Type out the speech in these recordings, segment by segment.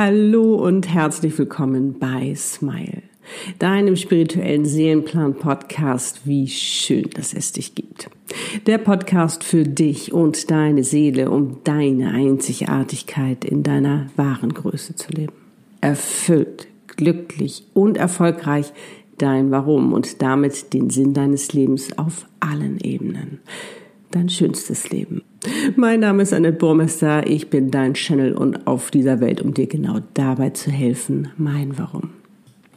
Hallo und herzlich willkommen bei Smile, deinem spirituellen Seelenplan-Podcast. Wie schön, dass es dich gibt. Der Podcast für dich und deine Seele, um deine Einzigartigkeit in deiner wahren Größe zu leben. Erfüllt, glücklich und erfolgreich dein Warum und damit den Sinn deines Lebens auf allen Ebenen. Dein schönstes Leben. Mein Name ist Annette Burmester, ich bin dein Channel und auf dieser Welt, um dir genau dabei zu helfen, mein Warum.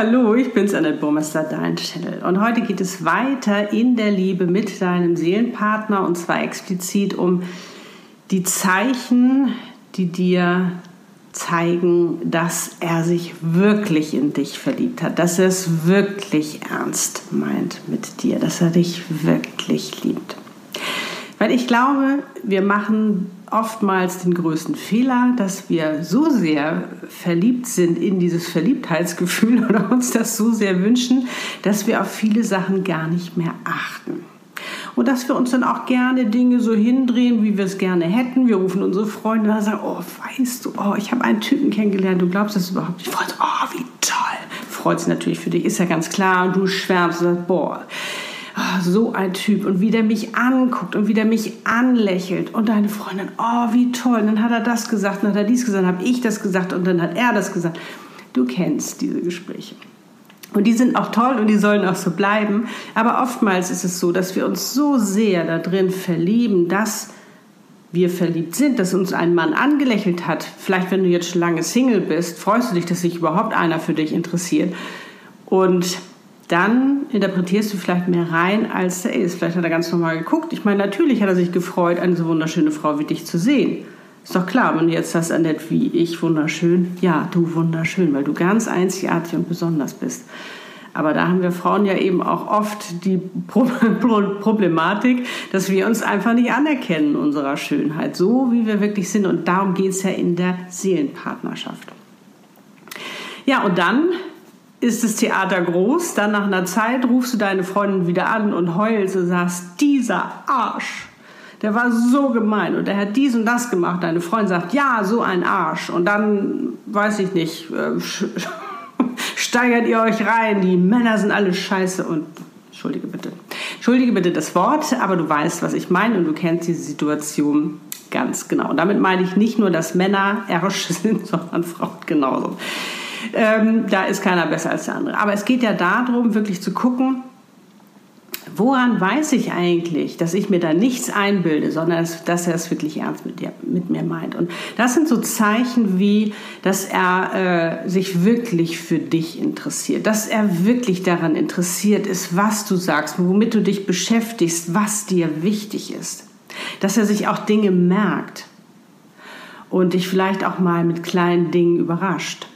Hallo, ich bin's Annette Burmester, dein Channel. Und heute geht es weiter in der Liebe mit deinem Seelenpartner und zwar explizit um die Zeichen, die dir zeigen, dass er sich wirklich in dich verliebt hat, dass er es wirklich ernst meint mit dir, dass er dich wirklich liebt. Weil ich glaube, wir machen oftmals den größten Fehler, dass wir so sehr verliebt sind in dieses Verliebtheitsgefühl oder uns das so sehr wünschen, dass wir auf viele Sachen gar nicht mehr achten und dass wir uns dann auch gerne Dinge so hindrehen, wie wir es gerne hätten. Wir rufen unsere Freunde und sagen, oh, weißt du, oh, ich habe einen Typen kennengelernt, du glaubst das überhaupt nicht. Freut, oh, wie toll. Freut sich natürlich für dich, ist ja ganz klar. Und du schwärmst boah, oh, so ein Typ. Und wie der mich anguckt und wie der mich anlächelt. Und deine Freundin, oh, wie toll. Und dann hat er das gesagt, dann hat er dies gesagt, dann habe ich das gesagt und dann hat er das gesagt. Du kennst diese Gespräche. Und die sind auch toll und die sollen auch so bleiben. Aber oftmals ist es so, dass wir uns so sehr da drin verlieben, dass wir verliebt sind, dass uns ein Mann angelächelt hat. Vielleicht, wenn du jetzt schon lange Single bist, freust du dich, dass sich überhaupt einer für dich interessiert. Und dann interpretierst du vielleicht mehr rein, als er ist. Vielleicht hat er ganz normal geguckt. Ich meine, natürlich hat er sich gefreut, eine so wunderschöne Frau wie dich zu sehen. Ist doch klar, wenn du jetzt hast, Annette, wie ich wunderschön. Ja, du wunderschön, weil du ganz einzigartig und besonders bist. Aber da haben wir Frauen ja eben auch oft die Problematik, dass wir uns einfach nicht anerkennen unserer Schönheit, so wie wir wirklich sind. Und darum geht es ja in der Seelenpartnerschaft. Ja, und dann ist das Theater groß. Dann nach einer Zeit rufst du deine Freundin wieder an und heulst und sagst, dieser Arsch der war so gemein und der hat dies und das gemacht. Deine Freundin sagt, ja, so ein Arsch. Und dann, weiß ich nicht, äh, steigert ihr euch rein, die Männer sind alle scheiße und, entschuldige bitte, entschuldige bitte das Wort, aber du weißt, was ich meine und du kennst diese Situation ganz genau. Und damit meine ich nicht nur, dass Männer Ärsche sind, sondern Frauen genauso. Ähm, da ist keiner besser als der andere. Aber es geht ja darum, wirklich zu gucken, woran weiß ich eigentlich, dass ich mir da nichts einbilde, sondern dass er es wirklich ernst mit, dir, mit mir meint? Und das sind so Zeichen wie, dass er äh, sich wirklich für dich interessiert, dass er wirklich daran interessiert ist, was du sagst, womit du dich beschäftigst, was dir wichtig ist. Dass er sich auch Dinge merkt und dich vielleicht auch mal mit kleinen Dingen überrascht.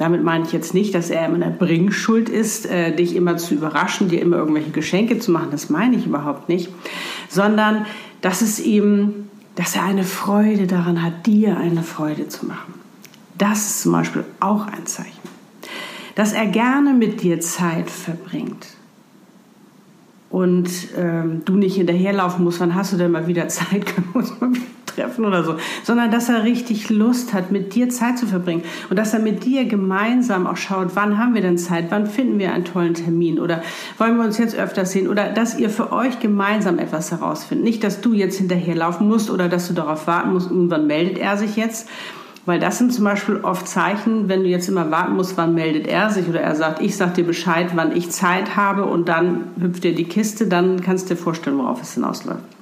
Damit meine ich jetzt nicht, dass er immer in der Bringschuld ist, äh, dich immer zu überraschen, dir immer irgendwelche Geschenke zu machen. Das meine ich überhaupt nicht. Sondern, dass es ihm, dass er eine Freude daran hat, dir eine Freude zu machen. Das ist zum Beispiel auch ein Zeichen. Dass er gerne mit dir Zeit verbringt und ähm, du nicht hinterherlaufen musst, wann hast du denn mal wieder Zeit, können wir uns mal wieder treffen oder so, sondern dass er richtig Lust hat, mit dir Zeit zu verbringen und dass er mit dir gemeinsam auch schaut, wann haben wir denn Zeit, wann finden wir einen tollen Termin oder wollen wir uns jetzt öfter sehen oder dass ihr für euch gemeinsam etwas herausfindet. Nicht, dass du jetzt hinterherlaufen musst oder dass du darauf warten musst, irgendwann meldet er sich jetzt, Weil das sind zum Beispiel oft Zeichen, wenn du jetzt immer warten musst, wann meldet er sich oder er sagt, ich sag dir Bescheid, wann ich Zeit habe und dann hüpft dir die Kiste, dann kannst du dir vorstellen, worauf es hinausläuft.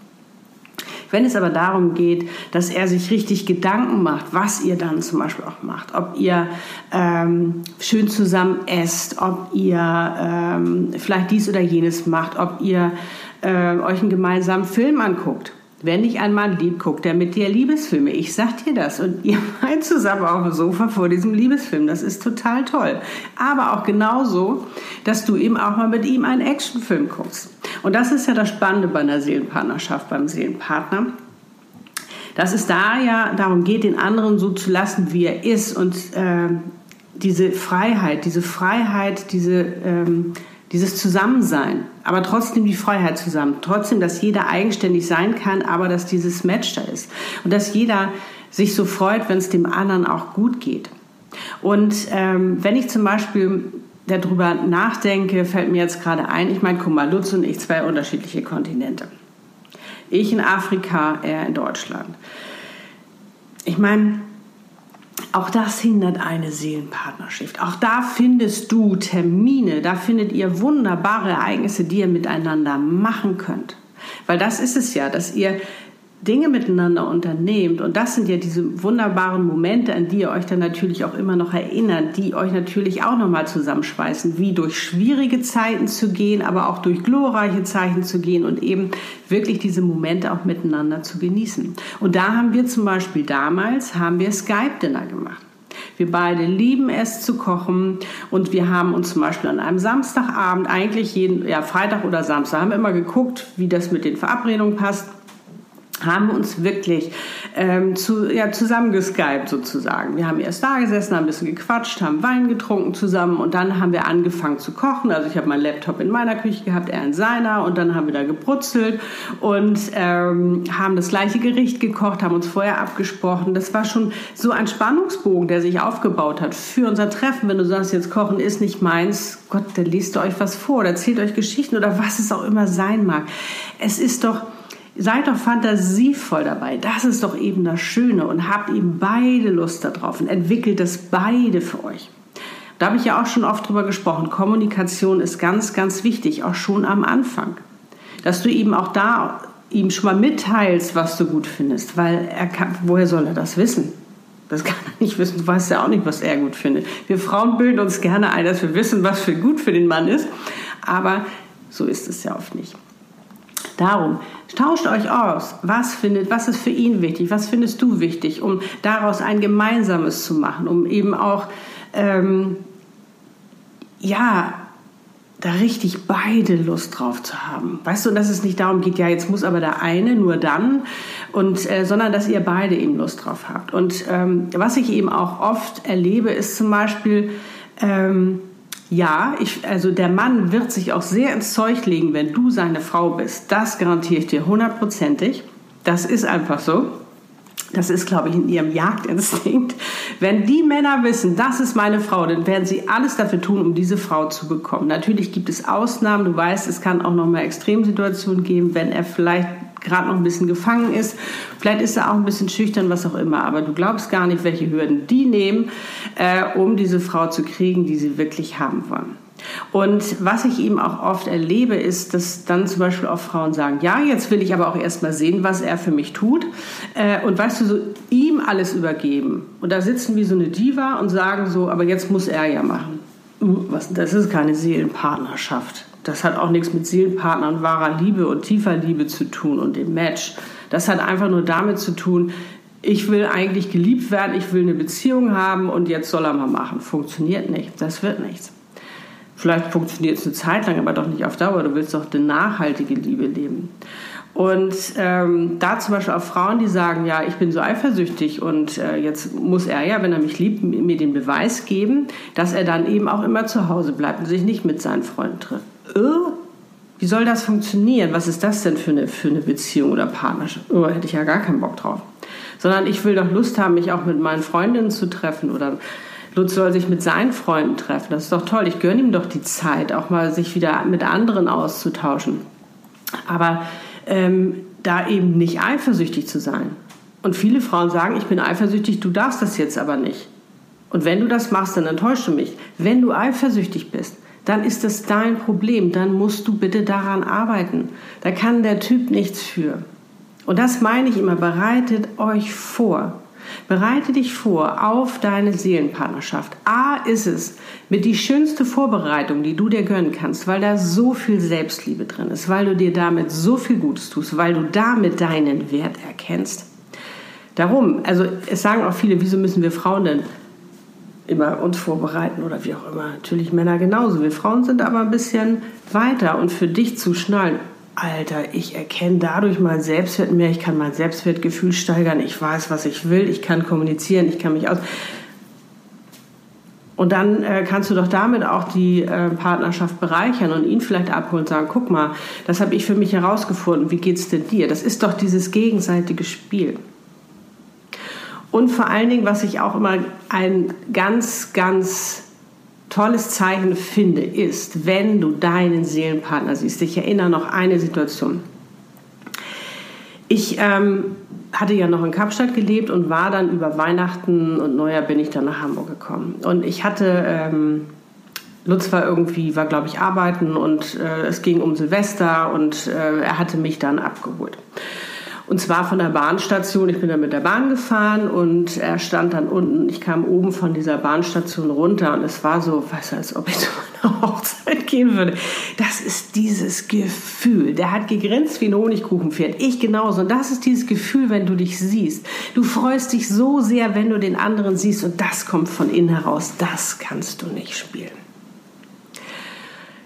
Wenn es aber darum geht, dass er sich richtig Gedanken macht, was ihr dann zum Beispiel auch macht, ob ihr ähm, schön zusammen esst, ob ihr ähm, vielleicht dies oder jenes macht, ob ihr äh, euch einen gemeinsamen Film anguckt, wenn dich ein Mann liebt, guckt er mit dir Liebesfilme. Ich sag dir das. Und ihr meint zusammen auf dem Sofa vor diesem Liebesfilm. Das ist total toll. Aber auch genauso, dass du eben auch mal mit ihm einen Actionfilm guckst. Und das ist ja das Spannende bei einer Seelenpartnerschaft, beim Seelenpartner. Dass es da ja darum geht, den anderen so zu lassen, wie er ist. Und äh, diese Freiheit, diese Freiheit, diese... Ähm, dieses Zusammensein, aber trotzdem die Freiheit zusammen, trotzdem, dass jeder eigenständig sein kann, aber dass dieses Match da ist und dass jeder sich so freut, wenn es dem anderen auch gut geht. Und ähm, wenn ich zum Beispiel darüber nachdenke, fällt mir jetzt gerade ein, ich meine, guck mal, Lutz und ich, zwei unterschiedliche Kontinente. Ich in Afrika, er in Deutschland. Ich meine, auch das hindert eine Seelenpartnerschaft. Auch da findest du Termine, da findet ihr wunderbare Ereignisse, die ihr miteinander machen könnt. Weil das ist es ja, dass ihr Dinge miteinander unternehmt. Und das sind ja diese wunderbaren Momente, an die ihr euch dann natürlich auch immer noch erinnert, die euch natürlich auch nochmal zusammenschweißen, wie durch schwierige Zeiten zu gehen, aber auch durch glorreiche Zeichen zu gehen und eben wirklich diese Momente auch miteinander zu genießen. Und da haben wir zum Beispiel damals, haben wir Skype-Dinner gemacht. Wir beide lieben es zu kochen und wir haben uns zum Beispiel an einem Samstagabend, eigentlich jeden, ja, Freitag oder Samstag, haben wir immer geguckt, wie das mit den Verabredungen passt haben uns wirklich ähm, zu, ja, zusammengeskypt sozusagen. Wir haben erst da gesessen, haben ein bisschen gequatscht, haben Wein getrunken zusammen und dann haben wir angefangen zu kochen. Also ich habe meinen Laptop in meiner Küche gehabt, er in seiner und dann haben wir da gebrutzelt und ähm, haben das gleiche Gericht gekocht, haben uns vorher abgesprochen. Das war schon so ein Spannungsbogen, der sich aufgebaut hat für unser Treffen. Wenn du sagst, jetzt kochen ist nicht meins, Gott, dann liest ihr euch was vor oder erzählt euch Geschichten oder was es auch immer sein mag. Es ist doch Seid doch fantasievoll dabei. Das ist doch eben das Schöne und habt eben beide Lust darauf und entwickelt das beide für euch. Da habe ich ja auch schon oft drüber gesprochen. Kommunikation ist ganz, ganz wichtig, auch schon am Anfang. Dass du eben auch da ihm schon mal mitteilst, was du gut findest, weil er kann, woher soll er das wissen? Das kann er nicht wissen. Du weißt ja auch nicht, was er gut findet. Wir Frauen bilden uns gerne ein, dass wir wissen, was für gut für den Mann ist. Aber so ist es ja oft nicht. Darum, tauscht euch aus. Was findet, was ist für ihn wichtig? Was findest du wichtig, um daraus ein gemeinsames zu machen, um eben auch, ähm, ja, da richtig beide Lust drauf zu haben. Weißt du, dass es nicht darum geht, ja, jetzt muss aber der eine nur dann, und, äh, sondern dass ihr beide eben Lust drauf habt. Und ähm, was ich eben auch oft erlebe, ist zum Beispiel, ähm, ja, ich, also der Mann wird sich auch sehr ins Zeug legen, wenn du seine Frau bist. Das garantiere ich dir hundertprozentig. Das ist einfach so. Das ist, glaube ich, in ihrem Jagdinstinkt. Wenn die Männer wissen, das ist meine Frau, dann werden sie alles dafür tun, um diese Frau zu bekommen. Natürlich gibt es Ausnahmen. Du weißt, es kann auch noch mal Extremsituationen geben, wenn er vielleicht gerade noch ein bisschen gefangen ist. Vielleicht ist er auch ein bisschen schüchtern, was auch immer. Aber du glaubst gar nicht, welche Hürden die nehmen, äh, um diese Frau zu kriegen, die sie wirklich haben wollen. Und was ich eben auch oft erlebe, ist, dass dann zum Beispiel auch Frauen sagen, ja, jetzt will ich aber auch erstmal sehen, was er für mich tut. Äh, und weißt du, so ihm alles übergeben. Und da sitzen wie so eine Diva und sagen so, aber jetzt muss er ja machen. Was, das ist keine Seelenpartnerschaft. Das hat auch nichts mit Seelenpartnern, wahrer Liebe und tiefer Liebe zu tun und dem Match. Das hat einfach nur damit zu tun, ich will eigentlich geliebt werden, ich will eine Beziehung haben und jetzt soll er mal machen. Funktioniert nicht. Das wird nichts. Vielleicht funktioniert es eine Zeit lang, aber doch nicht auf Dauer. Du willst doch eine nachhaltige Liebe leben. Und ähm, da zum Beispiel auch Frauen, die sagen, ja, ich bin so eifersüchtig und äh, jetzt muss er ja, wenn er mich liebt, mir den Beweis geben, dass er dann eben auch immer zu Hause bleibt und sich nicht mit seinen Freunden trifft. Oh, wie soll das funktionieren? Was ist das denn für eine, für eine Beziehung oder Partnerschaft? Oh, hätte ich ja gar keinen Bock drauf. Sondern ich will doch Lust haben, mich auch mit meinen Freundinnen zu treffen oder Lutz soll sich mit seinen Freunden treffen. Das ist doch toll. Ich gönne ihm doch die Zeit, auch mal sich wieder mit anderen auszutauschen. Aber ähm, da eben nicht eifersüchtig zu sein. Und viele Frauen sagen, ich bin eifersüchtig, du darfst das jetzt aber nicht. Und wenn du das machst, dann enttäuschst du mich. Wenn du eifersüchtig bist, dann ist das dein Problem. Dann musst du bitte daran arbeiten. Da kann der Typ nichts für. Und das meine ich immer, bereitet euch vor. Bereite dich vor auf deine Seelenpartnerschaft. A ist es mit die schönste Vorbereitung, die du dir gönnen kannst, weil da so viel Selbstliebe drin ist, weil du dir damit so viel Gutes tust, weil du damit deinen Wert erkennst. Darum, also es sagen auch viele, wieso müssen wir Frauen denn immer uns vorbereiten oder wie auch immer. Natürlich Männer genauso. Wir Frauen sind aber ein bisschen weiter und für dich zu schnallen, Alter, ich erkenne dadurch mein Selbstwert mehr, ich kann mein Selbstwertgefühl steigern, ich weiß, was ich will, ich kann kommunizieren, ich kann mich aus. Und dann äh, kannst du doch damit auch die äh, Partnerschaft bereichern und ihn vielleicht abholen und sagen, guck mal, das habe ich für mich herausgefunden, wie geht's denn dir? Das ist doch dieses gegenseitige Spiel. Und vor allen Dingen, was ich auch immer ein ganz, ganz tolles Zeichen finde, ist, wenn du deinen Seelenpartner siehst. Ich erinnere noch eine Situation. Ich ähm, hatte ja noch in Kapstadt gelebt und war dann über Weihnachten und Neujahr bin ich dann nach Hamburg gekommen. Und ich hatte, ähm, Lutz war irgendwie, war glaube ich arbeiten und äh, es ging um Silvester und äh, er hatte mich dann abgeholt. Und zwar von der Bahnstation. Ich bin dann mit der Bahn gefahren und er stand dann unten. Ich kam oben von dieser Bahnstation runter und es war so, du, als ob ich zu einer Hochzeit gehen würde. Das ist dieses Gefühl. Der hat gegrinst wie ein Honigkuchenpferd. Ich genauso. Und das ist dieses Gefühl, wenn du dich siehst. Du freust dich so sehr, wenn du den anderen siehst und das kommt von innen heraus. Das kannst du nicht spielen.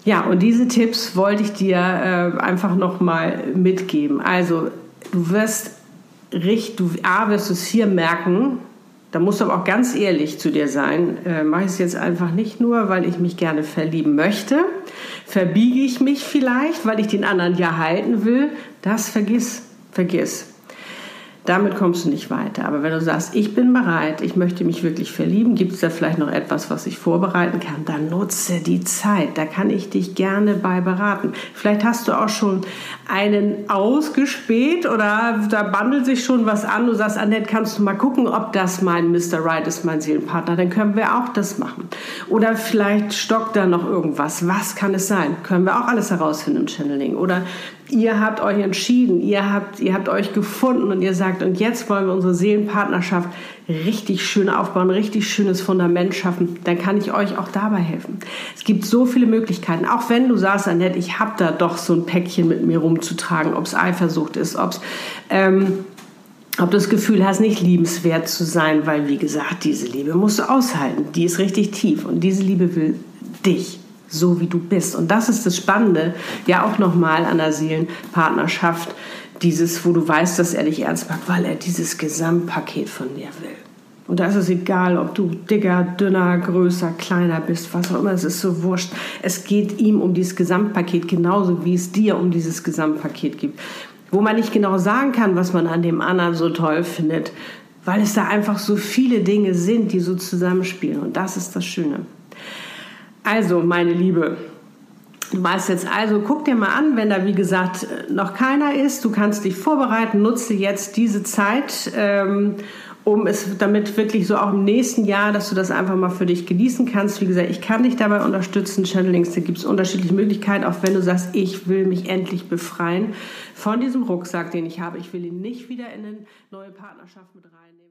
Ja, und diese Tipps wollte ich dir äh, einfach nochmal mitgeben. Also du wirst richtig, du A, wirst es hier merken, da musst du aber auch ganz ehrlich zu dir sein. Äh, Mache ich es jetzt einfach nicht nur, weil ich mich gerne verlieben möchte. Verbiege ich mich vielleicht, weil ich den anderen ja halten will. Das vergiss, vergiss. Damit kommst du nicht weiter. Aber wenn du sagst, ich bin bereit, ich möchte mich wirklich verlieben, gibt es da vielleicht noch etwas, was ich vorbereiten kann, dann nutze die Zeit. Da kann ich dich gerne bei beraten. Vielleicht hast du auch schon einen ausgespäht oder da bandelt sich schon was an. Du sagst, Annette, kannst du mal gucken, ob das mein Mr. Right ist, mein Seelenpartner. Dann können wir auch das machen. Oder vielleicht stockt da noch irgendwas. Was kann es sein? Können wir auch alles herausfinden im Channeling. Oder ihr habt euch entschieden, ihr habt, ihr habt euch gefunden und ihr sagt, und jetzt wollen wir unsere Seelenpartnerschaft richtig schön aufbauen, richtig schönes Fundament schaffen, dann kann ich euch auch dabei helfen. Es gibt so viele Möglichkeiten, auch wenn du sagst, Annette, ich habe da doch so ein Päckchen mit mir rumzutragen, ob es Eifersucht ist, ob es... Ähm, ob du das Gefühl hast, nicht liebenswert zu sein, weil, wie gesagt, diese Liebe musst du aushalten. Die ist richtig tief und diese Liebe will dich so wie du bist. Und das ist das Spannende, ja auch nochmal an der Seelenpartnerschaft, dieses, wo du weißt, dass er dich ernst macht, weil er dieses Gesamtpaket von dir will. Und da ist es egal, ob du dicker, dünner, größer, kleiner bist, was auch immer, es ist so wurscht. Es geht ihm um dieses Gesamtpaket, genauso wie es dir um dieses Gesamtpaket gibt. Wo man nicht genau sagen kann, was man an dem anderen so toll findet, weil es da einfach so viele Dinge sind, die so zusammenspielen. Und das ist das Schöne. Also, meine Liebe, du weißt jetzt also, guck dir mal an, wenn da wie gesagt noch keiner ist, du kannst dich vorbereiten, nutze jetzt diese Zeit. Ähm, um es damit wirklich so auch im nächsten Jahr, dass du das einfach mal für dich genießen kannst. Wie gesagt, ich kann dich dabei unterstützen. Channelings, da gibt es unterschiedliche Möglichkeiten, auch wenn du sagst, ich will mich endlich befreien von diesem Rucksack, den ich habe. Ich will ihn nicht wieder in eine neue Partnerschaft mit reinnehmen.